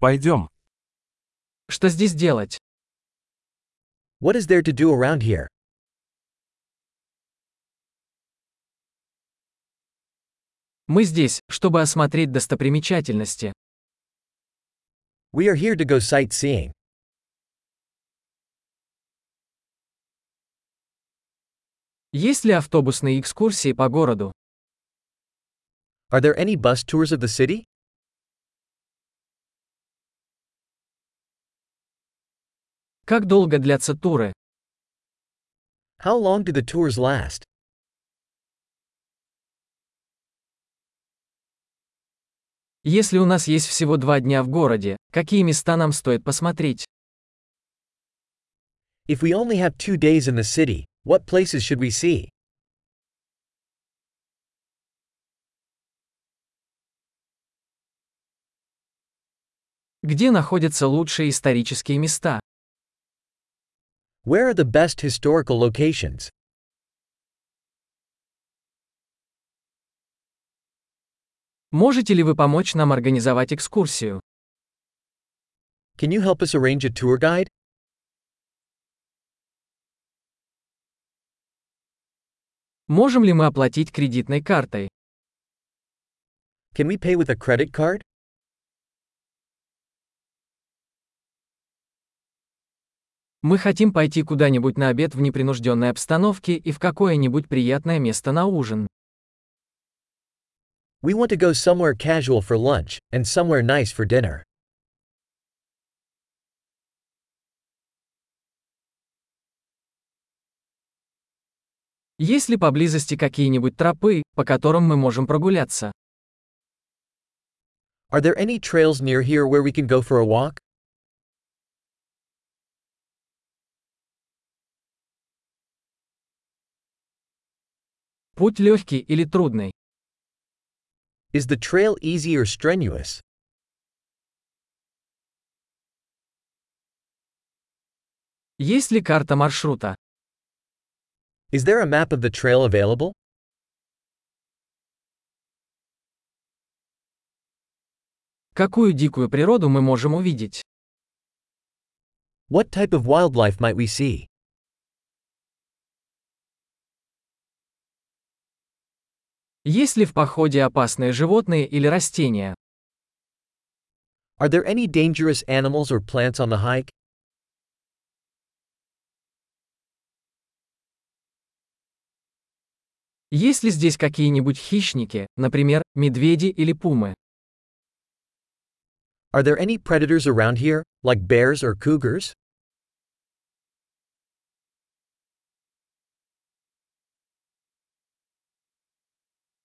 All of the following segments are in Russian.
Пойдем. Что здесь делать? What is there to do around here? Мы здесь, чтобы осмотреть достопримечательности. We are here to go sightseeing. Есть ли автобусные экскурсии по городу? Are there any bus tours of the city? Как долго длятся туры? How long do the tours last? Если у нас есть всего два дня в городе, какие места нам стоит посмотреть? If we only have two days in the city, what places should we see? Где находятся лучшие исторические места? Where are the best historical locations? Можете ли вы помочь нам организовать экскурсию? Can you help us arrange a tour guide? Можем ли мы оплатить кредитной картой? Can we pay with a credit card? Мы хотим пойти куда-нибудь на обед в непринужденной обстановке и в какое-нибудь приятное место на ужин. We want to go somewhere casual for lunch, and somewhere nice for dinner. Есть ли поблизости какие-нибудь тропы, по которым мы можем прогуляться? Are there any trails near here where we can go for a walk? Путь легкий или трудный? Is the trail easy or strenuous? Есть ли карта маршрута? Is there a map of the trail available? Какую дикую природу мы можем увидеть? What type of wildlife might we see? Есть ли в походе опасные животные или растения? Are there any dangerous animals or plants on the hike? Есть ли здесь какие-нибудь хищники, например, медведи или пумы? Are there any predators around here, like bears or cougars?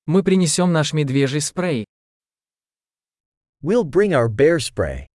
Мы принесем наш медвежий спрей. We'll bring our bear spray.